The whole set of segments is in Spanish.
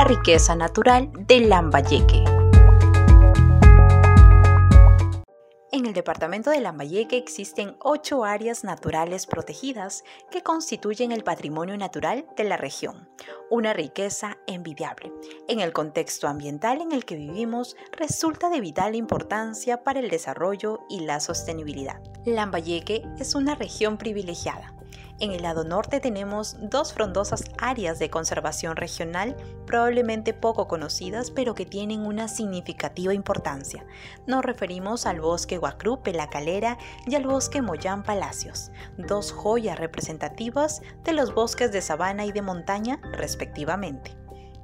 la riqueza natural de Lambayeque. En el departamento de Lambayeque existen ocho áreas naturales protegidas que constituyen el patrimonio natural de la región, una riqueza envidiable. En el contexto ambiental en el que vivimos, resulta de vital importancia para el desarrollo y la sostenibilidad. Lambayeque es una región privilegiada en el lado norte tenemos dos frondosas áreas de conservación regional, probablemente poco conocidas, pero que tienen una significativa importancia. Nos referimos al bosque Huacrupe, La Calera y al bosque Moyán Palacios, dos joyas representativas de los bosques de sabana y de montaña, respectivamente.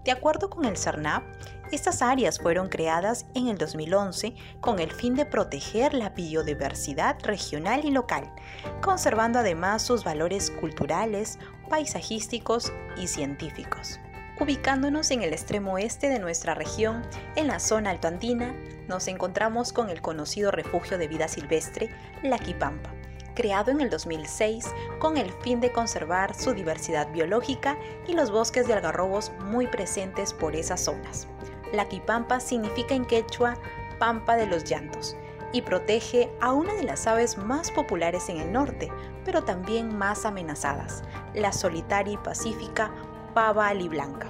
De acuerdo con el CERNAP, estas áreas fueron creadas en el 2011 con el fin de proteger la biodiversidad regional y local, conservando además sus valores culturales, paisajísticos y científicos. Ubicándonos en el extremo oeste de nuestra región, en la zona altoandina, nos encontramos con el conocido refugio de vida silvestre, La Quipampa, creado en el 2006 con el fin de conservar su diversidad biológica y los bosques de algarrobos muy presentes por esas zonas. La quipampa significa en quechua pampa de los llantos y protege a una de las aves más populares en el norte, pero también más amenazadas, la solitaria y pacífica pava aliblanca.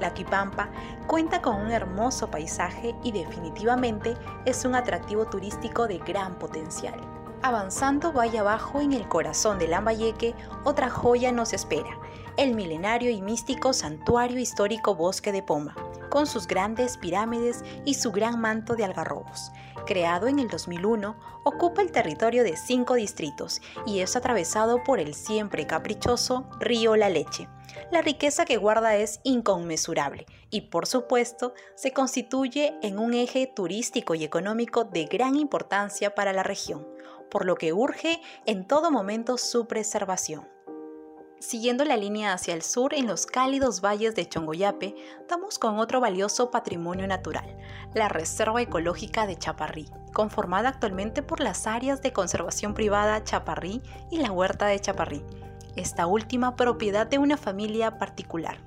La Quipampa cuenta con un hermoso paisaje y definitivamente es un atractivo turístico de gran potencial. Avanzando vaya abajo en el corazón de Lambayeque, otra joya nos espera, el milenario y místico santuario histórico Bosque de Poma, con sus grandes pirámides y su gran manto de algarrobos. Creado en el 2001, ocupa el territorio de cinco distritos y es atravesado por el siempre caprichoso río La Leche. La riqueza que guarda es inconmensurable y por supuesto se constituye en un eje turístico y económico de gran importancia para la región por lo que urge en todo momento su preservación. Siguiendo la línea hacia el sur, en los cálidos valles de Chongoyape, damos con otro valioso patrimonio natural, la Reserva Ecológica de Chaparrí, conformada actualmente por las áreas de conservación privada Chaparrí y la Huerta de Chaparrí, esta última propiedad de una familia particular.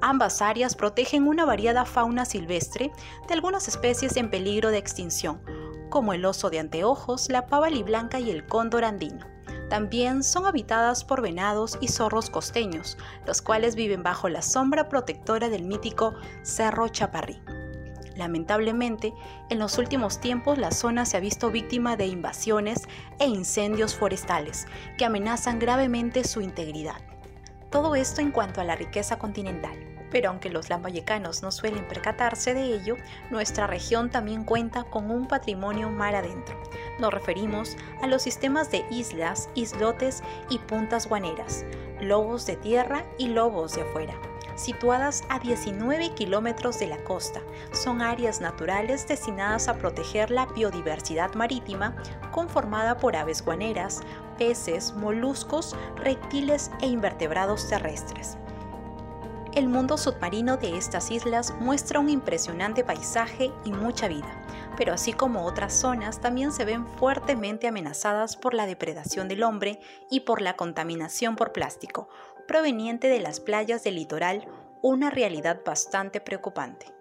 Ambas áreas protegen una variada fauna silvestre de algunas especies en peligro de extinción, como el oso de anteojos, la pava blanca y el cóndor andino. También son habitadas por venados y zorros costeños, los cuales viven bajo la sombra protectora del mítico Cerro Chaparrí. Lamentablemente, en los últimos tiempos la zona se ha visto víctima de invasiones e incendios forestales que amenazan gravemente su integridad. Todo esto en cuanto a la riqueza continental. Pero aunque los lambayecanos no suelen percatarse de ello, nuestra región también cuenta con un patrimonio mar adentro. Nos referimos a los sistemas de islas, islotes y puntas guaneras, lobos de tierra y lobos de afuera. Situadas a 19 kilómetros de la costa, son áreas naturales destinadas a proteger la biodiversidad marítima conformada por aves guaneras, peces, moluscos, reptiles e invertebrados terrestres. El mundo submarino de estas islas muestra un impresionante paisaje y mucha vida, pero así como otras zonas también se ven fuertemente amenazadas por la depredación del hombre y por la contaminación por plástico, proveniente de las playas del litoral, una realidad bastante preocupante.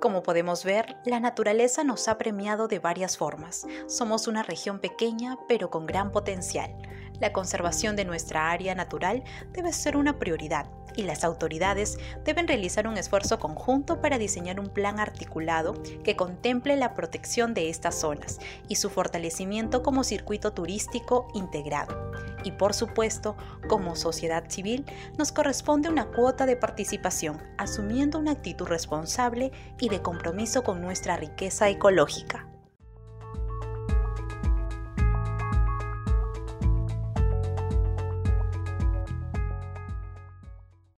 Como podemos ver, la naturaleza nos ha premiado de varias formas. Somos una región pequeña pero con gran potencial. La conservación de nuestra área natural debe ser una prioridad y las autoridades deben realizar un esfuerzo conjunto para diseñar un plan articulado que contemple la protección de estas zonas y su fortalecimiento como circuito turístico integrado. Y por supuesto, como sociedad civil, nos corresponde una cuota de participación, asumiendo una actitud responsable y de compromiso con nuestra riqueza ecológica.